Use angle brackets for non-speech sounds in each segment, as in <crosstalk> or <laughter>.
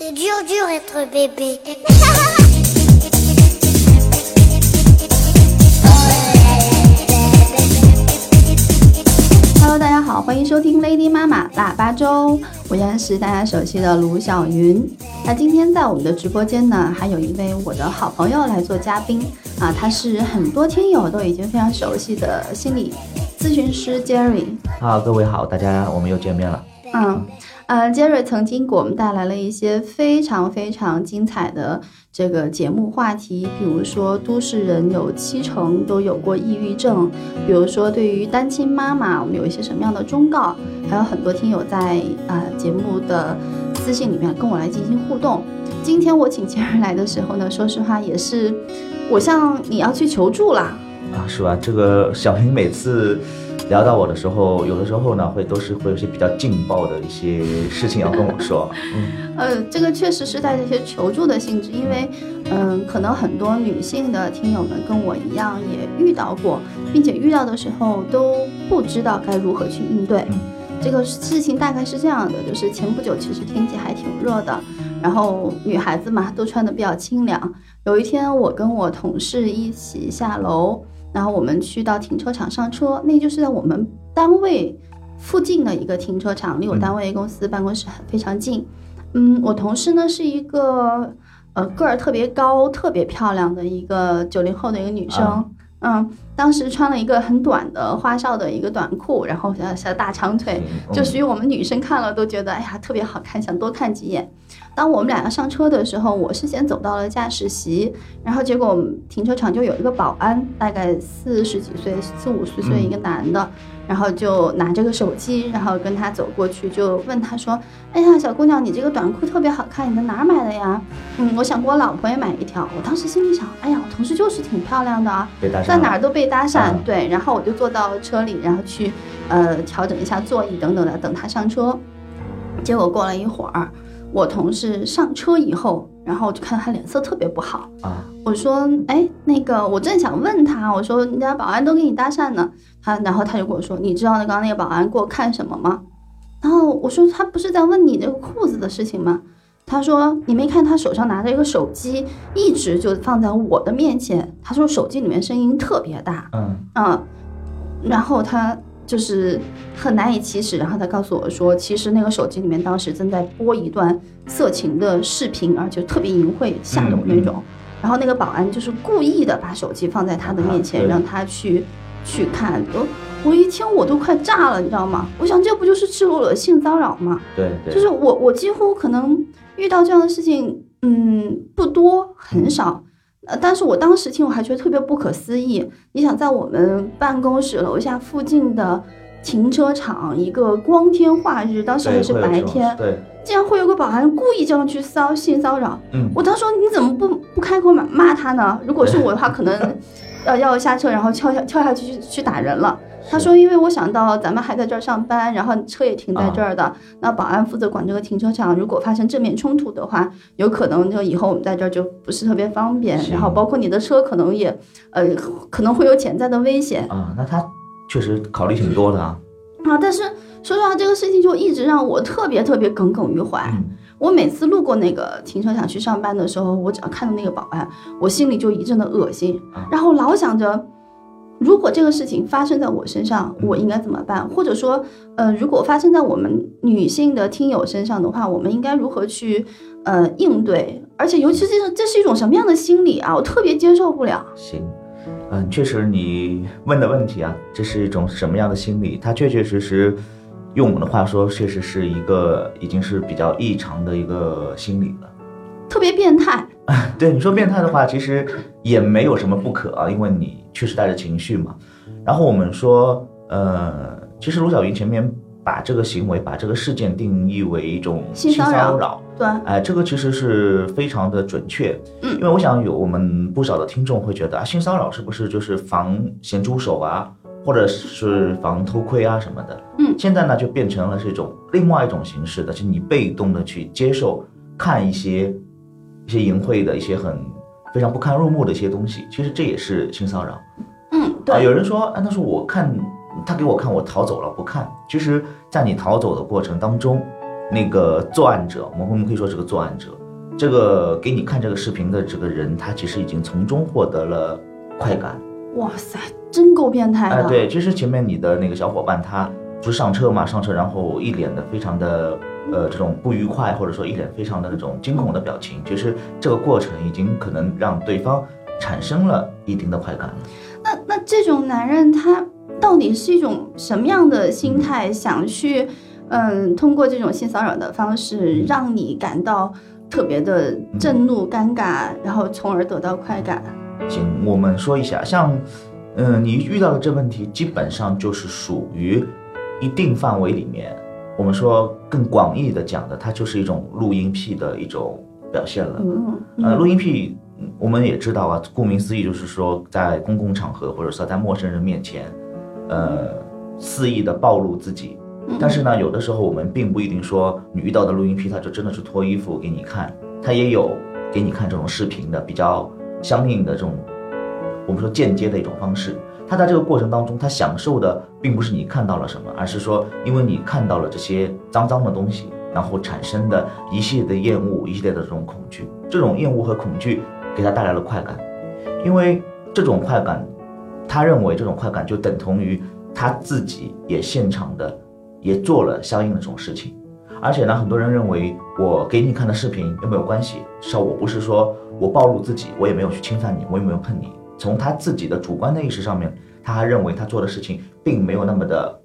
C'est dur, dur être bébé. Hello，大家好，欢迎收听 Lady 妈妈腊八粥，我依然是大家熟悉的卢小云。那今天在我们的直播间呢，还有一位我的好朋友来做嘉宾啊，他是很多听友都已经非常熟悉的心理咨询师 Jerry。好，各位好，大家我们又见面了。嗯，呃，Jerry 曾经给我们带来了一些非常非常精彩的这个节目话题，比如说都市人有七成都有过抑郁症，比如说对于单亲妈妈，我们有一些什么样的忠告，还有很多听友在呃节目的私信里面跟我来进行互动。今天我请 <laughs> Jerry 来的时候呢，说实话也是我向你要去求助啦。啊，是吧？这个小云每次聊到我的时候，有的时候呢会都是会有些比较劲爆的一些事情要跟我说。<laughs> 嗯，呃，这个确实是带着一些求助的性质，因为，嗯、可能很多女性的听友们跟我一样也遇到过，并且遇到的时候都不知道该如何去应对。这个事情大概是这样的，就是前不久其实天气还挺热的，然后女孩子嘛都穿的比较清凉。有一天我跟我同事一起下楼，然后我们去到停车场上车，那就是在我们单位附近的一个停车场，离我单位公司办公室很非常近。嗯，我同事呢是一个呃个儿特别高、特别漂亮的一个九零后的一个女生。啊嗯，当时穿了一个很短的花哨的一个短裤，然后小小大长腿，嗯就属于我们女生看了都觉得哎呀特别好看，想多看几眼。当我们俩要上车的时候，我是先走到了驾驶席，然后结果我们停车场就有一个保安，大概四十几岁、四五十岁一个男的，然后就拿着个手机，然后跟他走过去，就问他说：“哎呀，小姑娘，你这个短裤特别好看，你在哪儿买的呀？”嗯，我想给我老婆也买一条。我当时心里想，哎呀，我同事就是挺漂亮的在哪儿都被搭讪，嗯对，然后我就坐到车里，然后去呃调整一下座椅等等的，等他上车。结果过了一会儿，我同事上车以后，然后我就看到他脸色特别不好。啊，我说，哎，那个，我正想问他，我说人家保安都给你搭讪呢，他，然后他就跟我说，你知道那刚刚那个保安给我看什么吗？然后我说他不是在问你那个裤子的事情吗？他说你没看他手上拿着一个手机，一直就放在我的面前。他说手机里面声音特别大，嗯嗯，然后他就是很难以启齿，然后他告诉我说，其实那个手机里面当时正在播一段色情的视频，而且特别淫秽下流那种。然后那个保安就是故意的把手机放在他的面前，啊让他去去看。我我一听我都快炸了，你知道吗？我想这不就是赤裸裸的性骚扰吗？对对，就是我我几乎可能遇到这样的事情，嗯，不多很少。呃，但是我当时听我还觉得特别不可思议。你想在我们办公室楼下附近的停车场，一个光天化日，当时还是白天，对，竟然会有个保安故意这样去骚性骚扰。嗯，我当时说你怎么不不开口骂骂他呢？如果是我的话，可能要 <laughs> 要下车，然后跳下跳下去去去打人了。他说，因为我想到咱们还在这儿上班，然后车也停在这儿的，啊那保安负责管这个停车场，如果发生正面冲突的话，有可能就以后我们在这儿就不是特别方便，然后包括你的车可能也，呃，可能会有潜在的危险啊，那他确实考虑挺多的啊。啊。但是说实话，这个事情就一直让我特别特别耿耿于怀。嗯我每次路过那个停车场去上班的时候，我只要看到那个保安，我心里就一阵的恶心啊，然后老想着，如果这个事情发生在我身上，我应该怎么办？或者说，呃，如果发生在我们女性的听友身上的话，我们应该如何去呃应对？而且，尤其是这是一种什么样的心理啊？我特别接受不了。行，嗯，确实你问的问题啊，这是一种什么样的心理？它确确实实，用我们的话说，确实是一个已经是比较异常的一个心理了。特别变态，<laughs> 对你说变态的话，其实也没有什么不可啊，因为你确实带着情绪嘛。然后我们说，呃，其实卢晓云前面把这个行为、把这个事件定义为一种性性骚扰对，哎、这个其实是非常的准确。嗯因为我想有我们不少的听众会觉得啊，性骚扰是不是就是防咸猪手啊，或者是防偷窥啊什么的？嗯现在呢就变成了是一种另外一种形式的，就是你被动的去接受看一些一些淫秽的一些很非常不堪入目的一些东西，其实这也是性骚扰。嗯，啊，对，有人说，啊，他说我看他给我看，我逃走了不看。其实，在你逃走的过程当中，那个作案者，我们我们可以说是个作案者，这个给你看这个视频的这个人，他其实已经从中获得了快感。哇塞，真够变态哎、的。对，其实前面你的那个小伙伴他不是上车嘛，上车然后一脸的非常的呃这种不愉快，或者说一脸非常的那种惊恐的表情，其实这个过程已经可能让对方产生了一定的快感了。那那这种男人他到底是一种什么样的心态，想去嗯通过这种性骚扰的方式让你感到特别的震怒、尴尬，然后从而得到快感？行，我们说一下，像，嗯、你遇到的这问题，基本上就是属于一定范围里面，我们说更广义的讲的，它就是一种录音癖的一种表现了。嗯呃，录嗯音癖，嗯我们也知道啊，顾名思义就是说，在公共场合或者说在陌生人面前，呃，肆意的暴露自己。但是呢，有的时候我们并不一定说你遇到的录音癖，他就真的是脱衣服给你看，他也有给你看这种视频的比较相应的这种，我们说间接的一种方式。他在这个过程当中，他享受的并不是你看到了什么，而是说因为你看到了这些脏脏的东西，然后产生的一系列的厌恶，一系列的这种恐惧。这种厌恶和恐惧给他带来了快感，因为这种快感，他认为这种快感就等同于他自己也现场的也做了相应的这种事情。而且呢，很多人认为我给你看的视频又没有关系，至少我不是说我暴露自己，我也没有去侵犯你，我也没有碰你。从他自己的主观的意识上面，他还认为他做的事情并没有那么的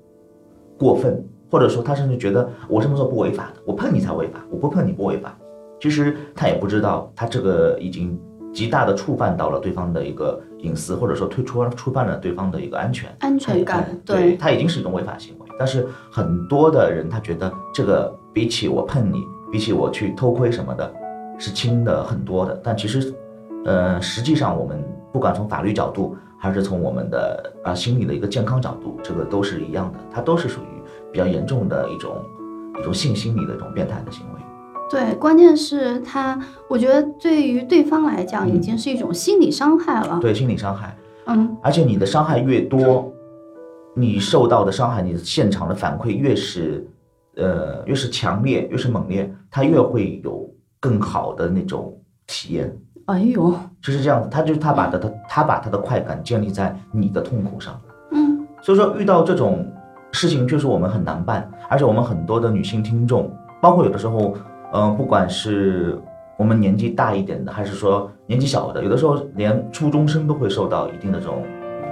过分，或者说他甚至觉得我这么做不违法的，我碰你才违法，我不碰你不违法。其实他也不知道，他这个已经极大的触犯到了对方的一个隐私，或者说推出触犯了对方的一个安全。安全感哎，对对，它已经是一种违法行为。但是很多的人他觉得这个比起我碰你，比起我去偷窥什么的，是轻的很多的。但其实，呃，实际上我们不管从法律角度，还是从我们的啊、心理的一个健康角度，这个都是一样的，它都是属于比较严重的一种一种性心理的一种变态的行为。对，关键是他，我觉得对于对方来讲，已嗯经是一种心理伤害了。对心理伤害，嗯而且你的伤害越多，你受到的伤害，你现场的反馈越是，呃，越是强烈，越是猛烈，他越会有更好的那种体验。哎呦，就是这样子，他就是他把他的他把他的快感建立在你的痛苦上，嗯所以说遇到这种事情确实我们很难办，而且我们很多的女性听众，包括有的时候，嗯、不管是我们年纪大一点的，还是说年纪小的，有的时候连初中生都会受到一定的这种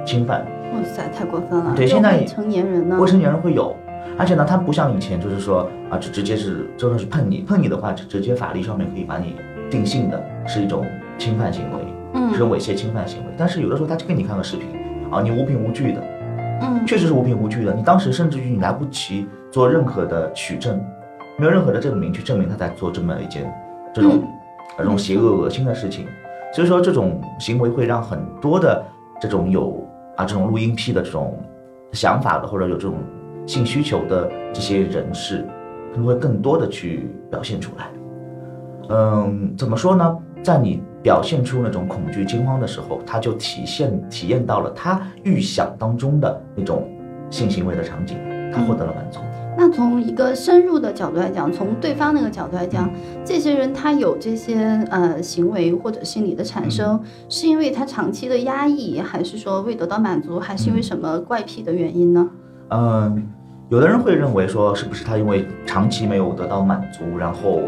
侵犯。哇塞，太过分了！对现在未成年人呢未？成年人会有，而且呢，他不像以前，就是说啊，就直接是真的是碰你，碰你的话，就直接法律上面可以把你定性的是一种侵犯行为，是嗯种猥亵侵犯行为。但是有的时候他就给你看个视频啊，你无凭无据的，嗯确实是无凭无据的，你当时甚至于你来不及做任何的取证，没有任何的证明去证明他在做这么一件这种、嗯这种邪恶恶心的事情。所以说这种行为会让很多的这种有啊这种录音癖的这种想法的或者有这种性需求的这些人士，他们会更多的去表现出来。嗯，怎么说呢？在你表现出那种恐惧、惊慌的时候，他就体现体验到了他预想当中的那种性行为的场景，他获得了满足。那从一个深入的角度来讲，从对方那个角度来讲，这些人他有这些呃行为或者心理的产生，是因为他长期的压抑，还是说未得到满足，还是因为什么怪癖的原因呢？嗯，有的人会认为说，是不是他因为长期没有得到满足，然后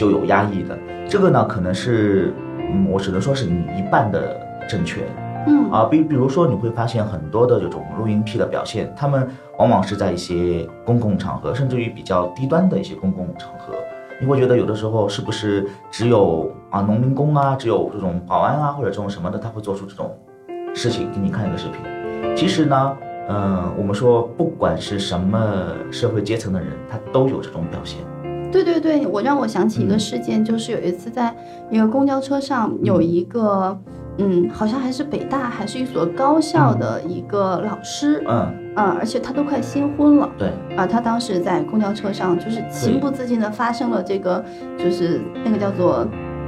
就有压抑的？这个呢，可能是，嗯，我只能说是你一半的正确嗯啊。比比如说，你会发现很多的这种录音癖的表现，他们往往是在一些公共场合，甚至于比较低端的一些公共场合。你会觉得有的时候是不是只有啊农民工啊，只有这种保安啊或者这种什么的，他会做出这种事情给你看一个视频。其实呢，嗯、我们说不管是什么社会阶层的人，他都有这种表现。对对对，我让我想起一个嗯。事件，就是有一次在一个公交车上，有一个嗯，好像还是北大还是一所高校的一个老师，嗯，啊，而且他都快新婚了。对，啊，他当时在公交车上，就是情不自禁的发生了这个，就是那个叫做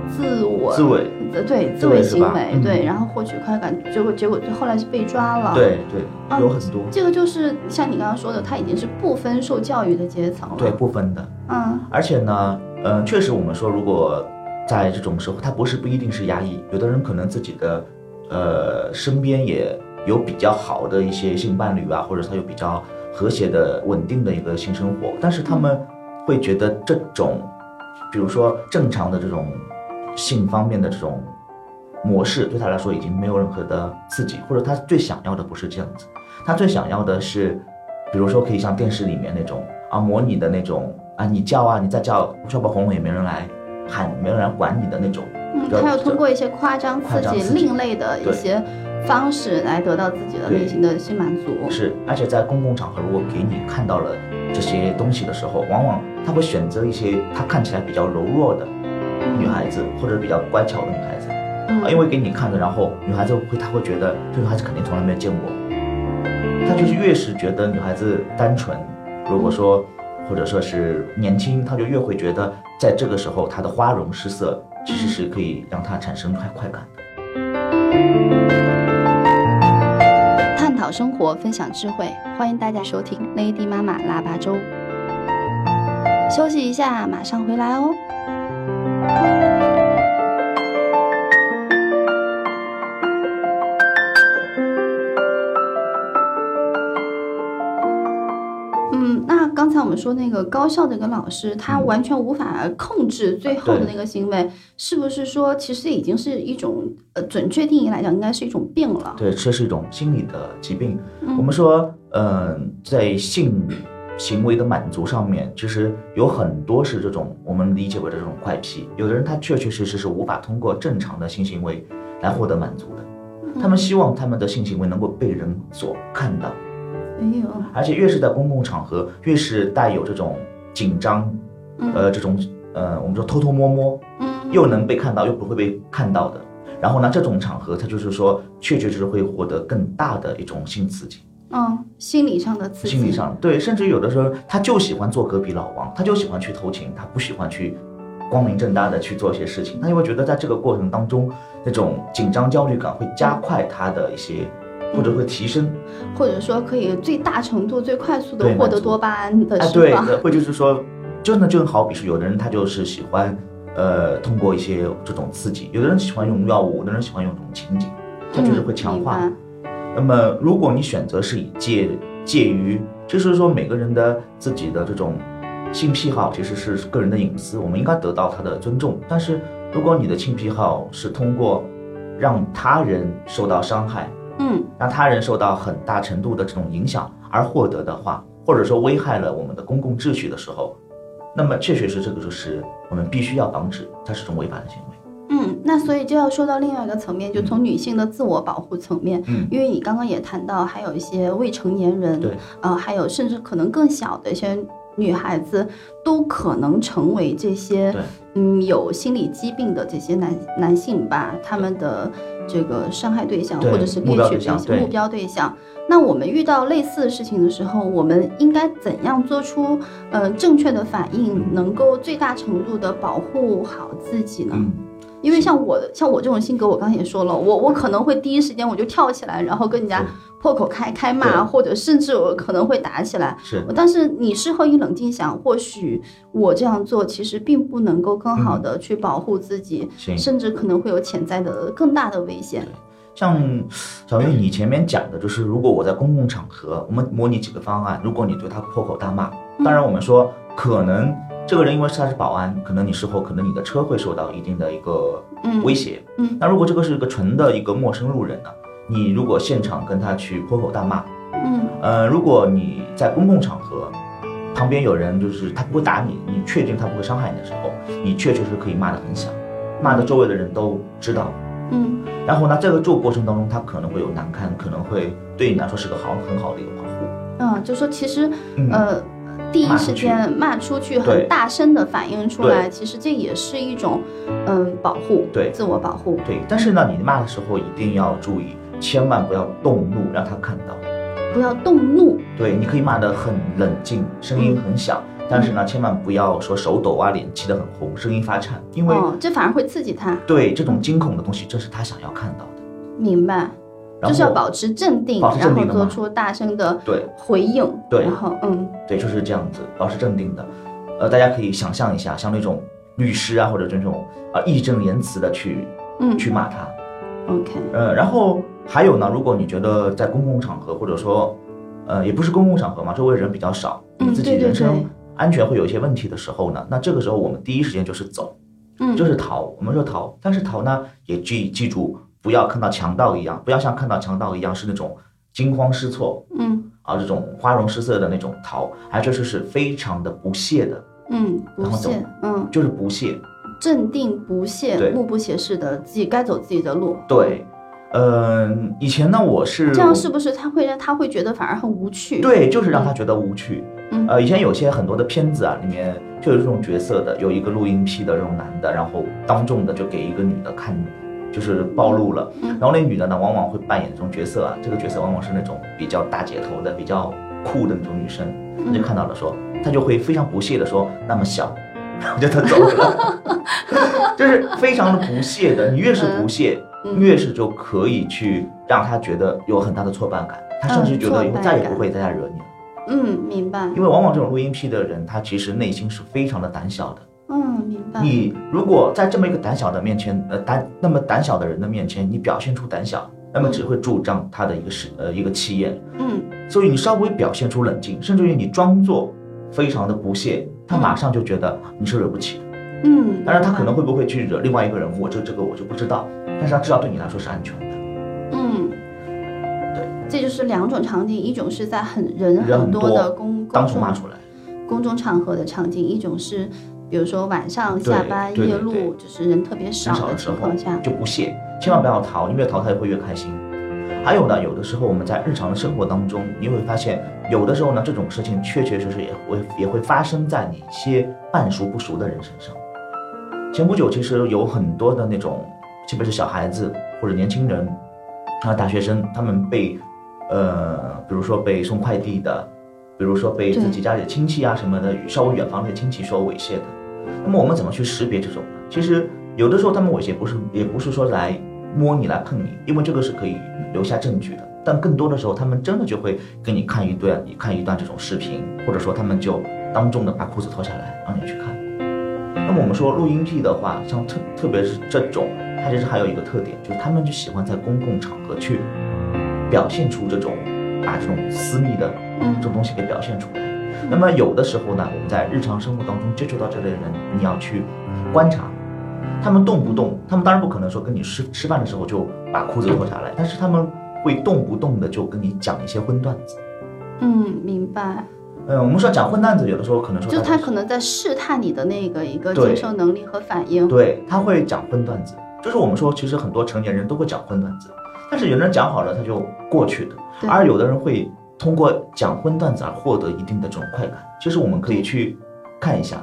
自我自卫，呃对自卫卫是吧嗯行为，对，然后获取快感，结果结果后来是被抓了。，对对，啊有很多，这个就是像你刚刚说的，他已经是不分受教育的阶层了。对，不分的。嗯而且呢，嗯、确实我们说，如果在这种时候，他不是不一定是压抑，有的人可能自己的呃身边也有比较好的一些性伴侣啊，或者他有比较和谐的、稳定的一个性生活，但是他们会觉得这种，比如说正常的这种性方面的这种模式，对他来说已经没有任何的刺激，或者他最想要的不是这样子，他最想要的是，比如说可以像电视里面那种啊，模拟的那种啊，你叫啊，你再叫，叫不红了也没人来喊，没人来管你的那种。嗯，他要通过一些夸张刺激、刺激另类的一些方式来得到自己的内心的性满足。是，而且在公共场合，如果给你看到了这些东西的时候，往往他会选择一些他看起来比较柔弱的女孩子，或者比较乖巧的女孩子，因为给你看的，然后女孩子会，她会觉得这女孩子肯定从来没有见过，她就是越是觉得女孩子单纯，如果说或者说是年轻，她就越会觉得在这个时候她的花容失色其实是可以让她产生快快感的。探讨生活，分享智慧，欢迎大家收听 Lady 妈妈腊八粥。休息一下，马上回来哦。嗯，那刚才我们说那个高校的一个老师，他嗯完全无法控制最后的那个行为，是不是说其实已经是一种呃准确定义来讲，应该是一种病了？对，这是一种心理的疾病。嗯我们说，嗯、在性行为的满足上面，其实有很多是这种我们理解为的这种怪癖。有的人他确确实实是无法通过正常的性行为来获得满足的，他们希望他们的性行为能够被人所看到，没有，而且越是在公共场合，越是带有这种紧张，嗯呃，这种呃，我们说偷偷摸摸，嗯，又能被看到又不会被看到的。然后呢，这种场合，他就是说，确确实实会获得更大的一种性刺激。嗯，心理上的刺激，心理上对，甚至有的时候他就喜欢做隔壁老王，他就喜欢去偷情，他不喜欢去光明正大的去做一些事情，他就会觉得在这个过程当中，那种紧张焦虑感会加快他的一些，或者会提升，或者说可以最大程度、最快速的获得多巴胺的哎，释放。对的，会就是说，真的就好比是有的人他就是喜欢，呃，通过一些这种刺激，有的人喜欢用药物，有的人喜欢用这种情景，他就是会强化。那么，如果你选择是以介介于，就是说每个人的自己的这种性癖好其实是个人的隐私，我们应该得到他的尊重。但是，如果你的性癖好是通过让他人受到伤害，嗯让他人受到很大程度的这种影响而获得的话，或者说危害了我们的公共秩序的时候，那么确确实这个就是我们必须要防止，它是种违法的行为。嗯，那所以就要说到另外一个层面，就从女性的自我保护层面，嗯因为你刚刚也谈到，还有一些未成年人，对，呃，还有甚至可能更小的一些女孩子，都可能成为这些嗯有心理疾病的这些男男性吧，他们的这个伤害对象对或者是猎取对象、目标对象。那我们遇到类似的事情的时候，我们应该怎样做出呃正确的反应，能够最大程度的保护好自己呢？嗯，因为像我像我这种性格，我刚才也说了，我我可能会第一时间我就跳起来，然后跟人家破口开开骂，或者甚至我可能会打起来。是但是你事后一冷静想，或许我这样做其实并不能够更好的去保护自己，行。甚至可能会有潜在的更大的危险。像小月你前面讲的，就是如果我在公共场合，我们模拟几个方案，如果你对他破口大骂，嗯当然我们说可能这个人因为他是保安，可能你事后可能你的车会受到一定的一个嗯威胁。嗯那如果这个是一个纯的一个陌生路人呢，你如果现场跟他去破口大骂，嗯呃，如果你在公共场合，旁边有人就是他不会打你，你确定他不会伤害你的时候，你确确实可以骂得很响，骂的周围的人都知道。嗯然后呢，这个做过程当中，他可能会有难堪，可能会对你来说是个好很好的一个保护。嗯，就说其实嗯，呃。第一时间骂出去，很大声的反映出来，其实这也是一种，嗯，保护，对自我保护。对。但是呢，你骂的时候一定要注意，千万不要动怒，让他看到。不要动怒。对，你可以骂得很冷静，声音很小，但是呢，千万不要说手抖啊，脸气得很红，声音发颤，因为哦，这反而会刺激他。对这种惊恐的东西，这是他想要看到的。明白，然就是要保持镇定，保持镇定然后做出大声的对回应。对然后嗯对，就是这样子，保持镇定的。呃，大家可以想象一下，像那种律师啊，或者这种啊义正言辞的去嗯去骂他。，OK，呃，然后还有呢，如果你觉得在公共场合，或者说，呃，也不是公共场合嘛，周围人比较少，你自己人身对安全会有一些问题的时候呢，那这个时候我们第一时间就是走，嗯，就是逃。我们说逃，但是逃呢，也记记住不要看到强盗一样，不要像看到强盗一样是那种惊慌失措嗯啊，这种花容失色的那种逃，而这就是非常的不屑的，嗯不然后走懈，嗯就是不屑。镇定不屑，目不斜视的自己该走自己的路。对，嗯、以前呢，我是这样是不是他会让他会觉得反而很无趣？，对，就是让他觉得无趣。嗯呃，以前有些很多的片子啊，里面就有这种角色的，有一个录音癖的这种男的，然后当众的就给一个女的看，就是暴露了。嗯然后那女的呢，往往会扮演这种角色啊，这个角色往往是那种比较大姐头的、比较酷的那种女生。她就看到了说，她就会非常不屑的说，那么小，<laughs> 然后就她走了，<laughs> 就是非常的不屑的。你越是不屑，嗯越是就可以去让她觉得有很大的挫败感，她甚至觉得以后再也不会再惹你了。嗯，明白，因为往往这种录音癖的人，他其实内心是非常的胆小的。嗯，明白。你如果在这么一个胆小的面前，呃胆那么胆小的人的面前，你表现出胆小，那么只会助长他的一个是呃一个气焰。嗯所以你稍微表现出冷静，甚至于你装作非常的不屑，他马上就觉得你是惹不起的。嗯，当然，他可能会不会去惹另外一个人，我这这个我就不知道，但是他至少对你来说是安全的。嗯，对，这就是两种场景，一种是在很人人很多多的公当公众众骂出来。公众场合的场景，一种是比如说晚上下班夜路，就是人特别少的时候情况下，就不屑，千万不要逃，你越逃他会越开心。还有呢，有的时候我们在日常的生活当中，你会发现，有的时候呢，这种事情确确实实也会也会发生在你一些半熟不熟的人身上。前不久，其实有很多的那种，特别是小孩子或者年轻人啊，大学生，他们被呃，比如说被送快递的，比如说被自己家里的亲戚啊什么的，稍微远房的亲戚所猥亵的。那么我们怎么去识别这种呢？其实有的时候他们猥亵不是也不是说来摸你来碰你，因为这个是可以留下证据的。但更多的时候，他们真的就会给你看一段，你看一段这种视频，或者说他们就当众的把裤子脱下来让你去看。那么我们说录音癖的话，像特特别是这种，它其实还有一个特点，就是他们就喜欢在公共场合去表现出这种把这种私密的嗯这种东西给表现出来。那么有的时候呢，我们在日常生活当中接触到这类人，你要去观察，他们动不动，他们当然不可能说跟你吃吃饭的时候就把裤子脱下来，但是他们会动不动的就跟你讲一些荤段子。嗯，明白。嗯，我们说讲荤段子，有的时候可能说就他可能在试探你的那个一个接受能力和反应。对，他会讲荤段子，就是我们说，其实很多成年人都会讲荤段子，但是有的人讲好了他就过去的，而有的人会通过讲荤段子而获得一定的这种快感，其实我们可以去看一下。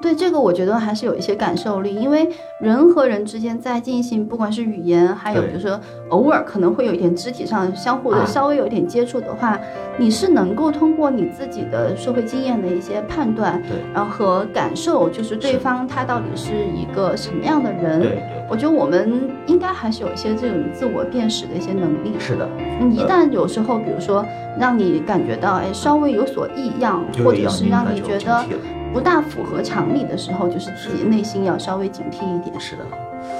对这个，我觉得还是有一些感受力，因为人和人之间在进行，不管是语言，还有比如说偶尔可能会有一点肢体上相互的啊稍微有一点接触的话，你是能够通过你自己的社会经验的一些判断，然后和感受，就是对方他到底是一个什么样的人。对对，我觉得我们应该还是有一些这种自我辨识的一些能力。是的，嗯，一旦有时候，比如说让你感觉到哎稍微有所异样，或者是让你觉得。不大符合常理的时候，就是自己内心要稍微警惕一点。是的，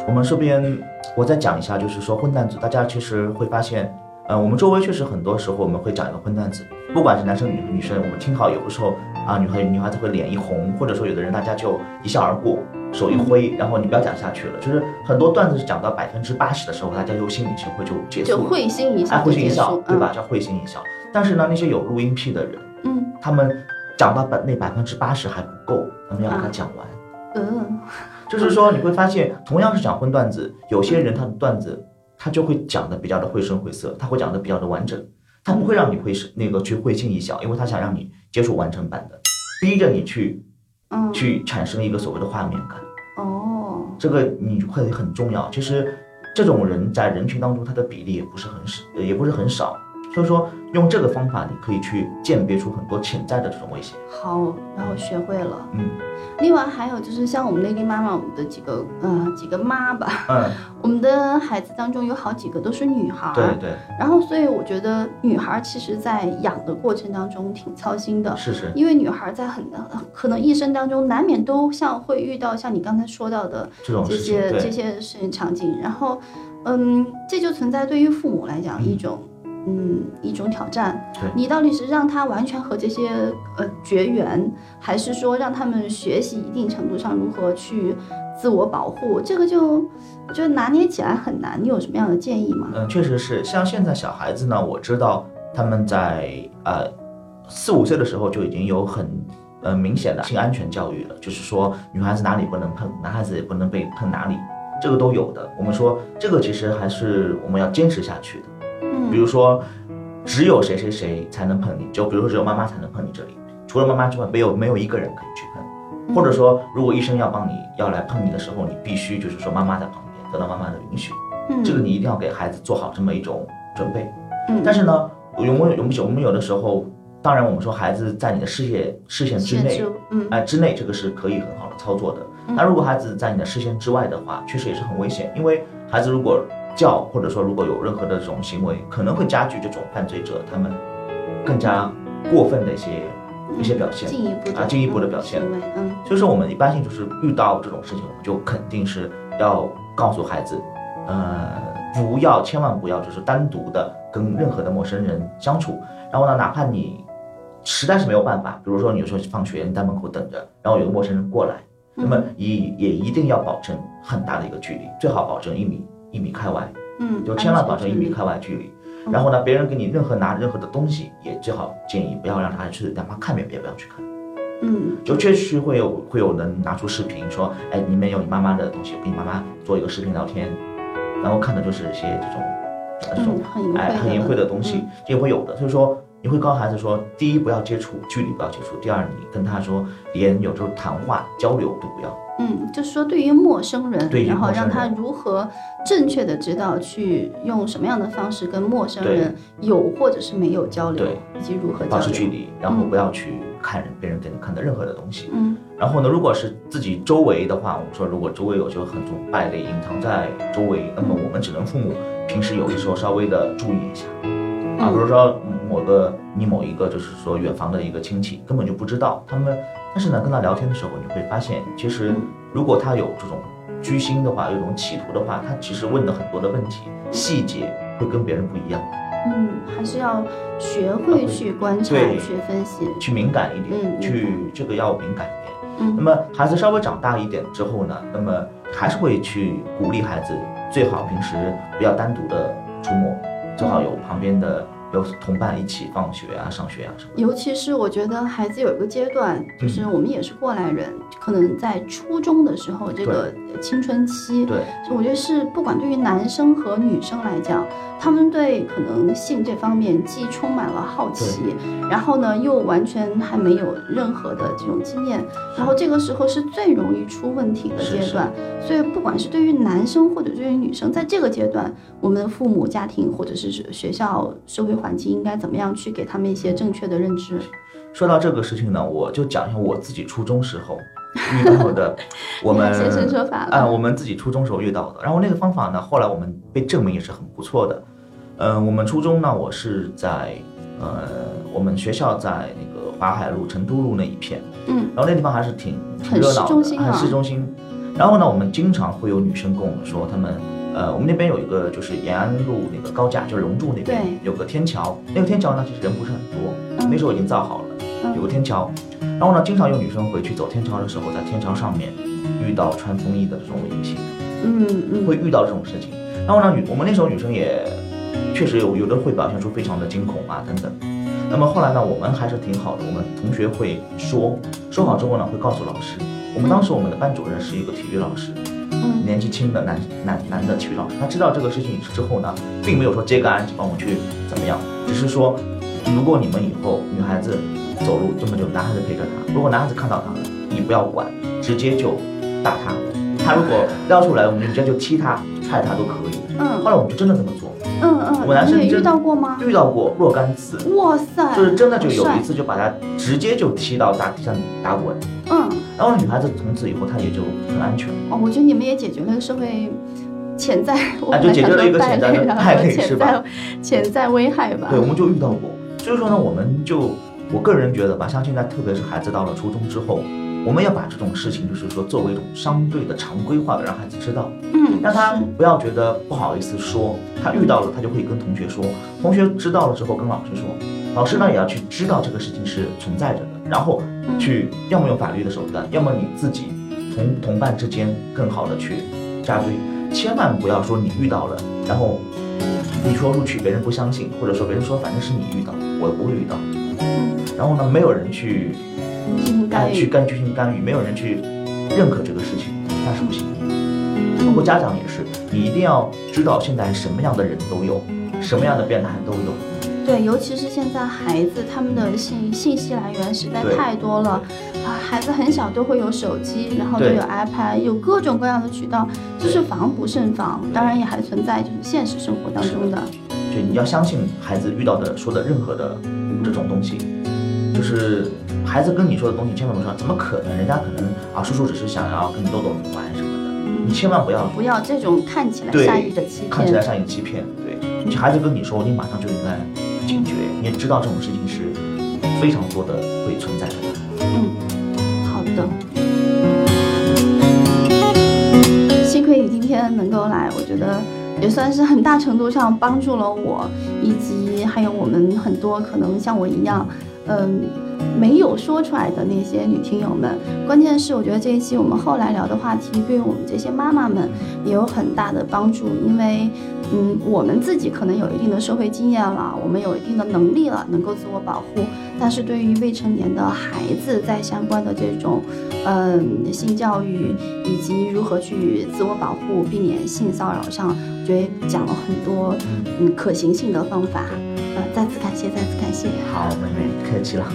我们这边我再讲一下，就是说荤段子，大家其实会发现，呃，我们周围确实很多时候我们会讲一个荤段子，不管是男生女女生，我们听好，有的时候啊，女孩女孩子会脸一红，或者说有的人大家就一笑而过，手一挥，然后你不要讲下去了，就是很多段子是讲到百分之八十的时候，大家就心领神会就结束会心一哎，笑会心一笑，，对吧？？叫会心一笑。但是呢，那些有录音癖的人，嗯他们讲到百那百分之八十还不够，他们要把它啊。讲完。嗯。就是说，你会发现，同样是讲荤段子，有些人他的段子他就会讲的比较的绘声绘色，他会讲的比较的完整，他不会让你会是那个去会心一笑，因为他想让你接触完整版的，逼着你去嗯。去产生一个所谓的画面感，哦。这个你会很重要。其实这种人在人群当中，他的比例也不是很少，也不是很少，就是说用这个方法，你可以去鉴别出很多潜在的这种危险。好，然后学会了。嗯另外还有就是像我们内地妈妈，我们的几个呃几个妈吧，嗯，<laughs> 我们的孩子当中有好几个都是女孩儿。对对，然后所以我觉得女孩儿其实在养的过程当中挺操心的。是是，因为女孩儿在很呃可能一生当中难免都像会遇到像你刚才说到的这这种这，些这些事情场景，然后，嗯，这就存在对于父母来讲一种，嗯，一种挑战。对你到底是让他完全和这些呃绝缘，还是说让他们学习一定程度上如何去自我保护？这个就我觉得拿捏起来很难。你有什么样的建议吗？嗯，确实是，像现在小孩子呢，我知道他们在呃四五岁的时候就已经有很呃明显的性安全教育了，就是说女孩子哪里不能碰，男孩子也不能被碰哪里，这个都有的。我们说这个其实还是我们要坚持下去的。嗯，比如说，只有谁谁谁才能碰你，就比如说只有妈妈才能碰你这里，除了妈妈之外，没有没有一个人可以去碰。或者说，如果医生要帮你要来碰你的时候，你必须就是说妈妈在旁边，得到妈妈的允许。嗯这个你一定要给孩子做好这么一种准备。嗯但是呢，我们我们我们有的时候，当然我们说孩子在你的视线视线之内，限制，嗯哎、之内这个是可以很好的操作的。那如果孩子在你的视线之外的话，确实也是很危险，因为孩子如果叫或者说如果有任何的这种行为，可能会加剧这种犯罪者他们更加过分的一些一些表现。进一步的啊进一步的表现，嗯所以说，我们一般性就是遇到这种事情，我们就肯定是要告诉孩子，呃，不要，千万不要，就是单独的跟任何的陌生人相处。然后呢，哪怕你实在是没有办法，比如说你有时候放学你在门口等着，然后有个陌生人过来，那么也也一定要保证很大的一个距离，最好保证一米一米开外，嗯，就千万保证一米开外距离。嗯然后呢，别人给你任何拿任何的东西，也最好建议不要让他去，哪怕看也也不要去看。嗯就确实会有会有人拿出视频说，哎，里面有你妈妈的东西，我跟你妈妈做一个视频聊天，然后看的就是一些这种，呃这种哎很淫秽的东西也会有的。所以说，你会告诉孩子说，第一不要接触，距离不要接触；第二，你跟他说，连有时候谈话交流都不要。嗯，就是说对于陌生人，然后让他如何正确的知道去用什么样的方式跟陌生人有或者是没有交流对，以及如何。保持距离，然后嗯不要去看人别人给你看的任何的东西。嗯然后呢，如果是自己周围的话，我们说如果周围有就很多败类隐藏在周围，那么我们只能父母平时有的时候稍微的注意一下啊，比如说某个你某一个就是说远房的一个亲戚根本就不知道他们，但是呢跟他聊天的时候，你会发现其实嗯如果他有这种居心的话，有种企图的话，他其实问的很多的问题细节会跟别人不一样，嗯，还是要学会去观察、对去分析。去敏感一点，嗯去这个要敏感一点。那嗯么孩子稍微长大一点之后呢，那么还是会去鼓励孩子，最好平时不要单独的出没，最好有旁边的有同伴一起放学啊、上学啊什么的。尤其是我觉得孩子有一个阶段，嗯就是我们也是过来人，可能在初中的时候，这个青春期，对，所以我觉得是不管对于男生和女生来讲，他们对可能性这方面既充满了好奇，然后呢又完全还没有任何的这种经验，然后这个时候是最容易出问题的阶段。所以不管是对于男生或者对于女生，在这个阶段，我们的父母、家庭或者是学校、社会环境应该怎么样去给他们一些正确的认知？说到这个事情呢，我就讲一下我自己初中时候遇到的，<laughs> 我们啊、我们自己初中时候遇到的。然后那个方法呢，后来我们被证明也是很不错的。嗯、我们初中呢，我是在呃，我们学校在那个淮海路、成都路那一片，嗯然后那地方还是挺挺热闹的，市中心啊很市中心。然后呢，我们经常会有女生跟我们说，她们呃，我们那边有一个就是延安路那个高架，就是龙柱那边有个天桥，那个天桥呢其实人不是很多，嗯那时候已经造好了，嗯有个天桥。然后呢，经常有女生回去走天桥的时候，在天桥上面遇到穿风衣的这种猥亵，嗯嗯会遇到这种事情。然后呢，女我们那时候女生也确实有有的会表现出非常的惊恐啊等等。那么后来呢，我们还是挺好的，我们同学会说说好之后呢，会告诉老师。我们当时我们的班主任是一个体育老师，嗯年纪轻的男男男的体育老师，他知道这个事情之后呢，并没有说接个案子帮我去怎么样，只是说，如果你们以后女孩子走路，这么久男孩子陪着她，如果男孩子看到她了，你不要管，直接就打他，他如果撩出来，我们就直接就踢他、踹他都可以。嗯后来我们就真的这么做，嗯嗯，我男生你遇到过吗？遇到过若干次，哇塞，就是真的就有一次就把他直接就踢到大地上打滚，嗯，然后女孩子从此以后她也就很安全。哦，我觉得你们也解决了社会潜在，我啊就解决了一个潜在的败类是吧 <laughs> 潜在危害吧对，？我们就遇到过。所以说呢，我们就我个人觉得吧，像现在特别是孩子到了初中之后，我们要把这种事情，就是说作为一种相对的常规化的，让孩子知道，嗯，让他不要觉得不好意思说，他遇到了他就会跟同学说，同学知道了之后跟老师说，老师呢也要去知道这个事情是存在着的，然后去要么用法律的手段，要么你自己同同伴之间更好的去扎堆，千万不要说你遇到了，然后你说录取别人不相信，或者说别人说反正是你遇到，我不会遇到，嗯。然后呢没有人去进行干预，去干进行干预，没有人去认可这个事情，那是不行的。包括家长也是，你一定要知道现在什么样的人都有，什么样的变态都有。对，尤其是现在孩子他们的信信息来源实在太多了啊，孩子很小都会有手机，然后都有 iPad，有各种各样的渠道，就是防不胜防。当然也还存在就是现实生活当中的，就你要相信孩子遇到的说的任何的这种东西，就是孩子跟你说的东西，千万不要说怎么可能？人家可能啊，叔叔只是想要跟你逗逗你玩什么的，你千万不要不要这种看起来对善意的欺骗。看起来像一个欺骗。对，孩子跟你说，你马上就应该警觉，你也知道这种事情是非常多的会存在的。嗯，好的。幸亏你今天能够来，我觉得也算是很大程度上帮助了我，以及还有我们很多可能像我一样，嗯，没有说出来的那些女听友们。关键是我觉得这一期我们后来聊的话题，对于我们这些妈妈们也有很大的帮助，因为，嗯，我们自己可能有一定的社会经验了，我们有一定的能力了，能够自我保护。但是对于未成年的孩子，在相关的这种，嗯，性教育以及如何去自我保护、避免性骚扰上，我觉得讲了很多嗯可行性的方法。呃，再次感谢，再次感谢。好，妹妹客气了。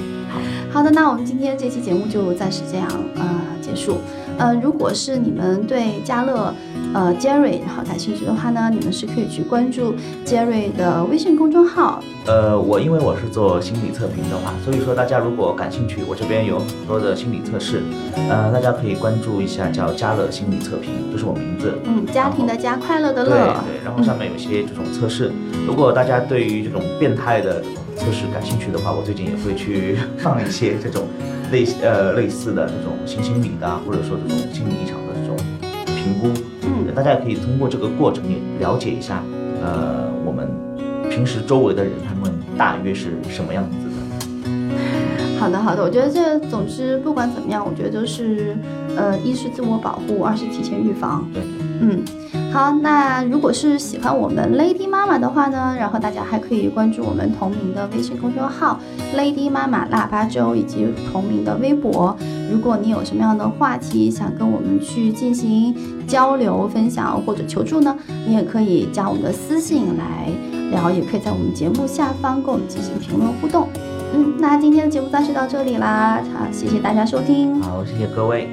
好的，那我们今天这期节目就暂时这样呃结束。呃，如果是你们对家乐呃 Jerry 然后感兴趣的话呢，你们是可以去关注 Jerry 的微信公众号。呃，我因为我是做心理测评的话，所以说大家如果感兴趣，我这边有很多的心理测试，呃，大家可以关注一下叫家乐心理测评，就是我名字。嗯，家庭的家，快乐的乐。对，然后上面有一些这种测试，如果大家对于这种变态的这种测试感兴趣的话，我最近也会去 <laughs> 放一些这种类呃类似的这种新心理的啊，或者说这种心理异常的这种评估，嗯大家也可以通过这个过程也了解一下，呃，我们平时周围的人他们大约是什么样子的。好的，好的，我觉得这总之不管怎么样，我觉得都是，呃，一是自我保护，二是提前预防。对，嗯，好，那如果是喜欢我们 Lady 妈妈的话呢，然后大家还可以关注我们同名的微信公众号 Lady 妈妈腊八粥以及同名的微博。如果你有什么样的话题想跟我们去进行交流、分享或者求助呢，你也可以加我们的私信来聊，也可以在我们节目下方跟我们进行评论互动。嗯，那今天的节目暂时到这里啦，好，谢谢大家收听。好，谢谢各位。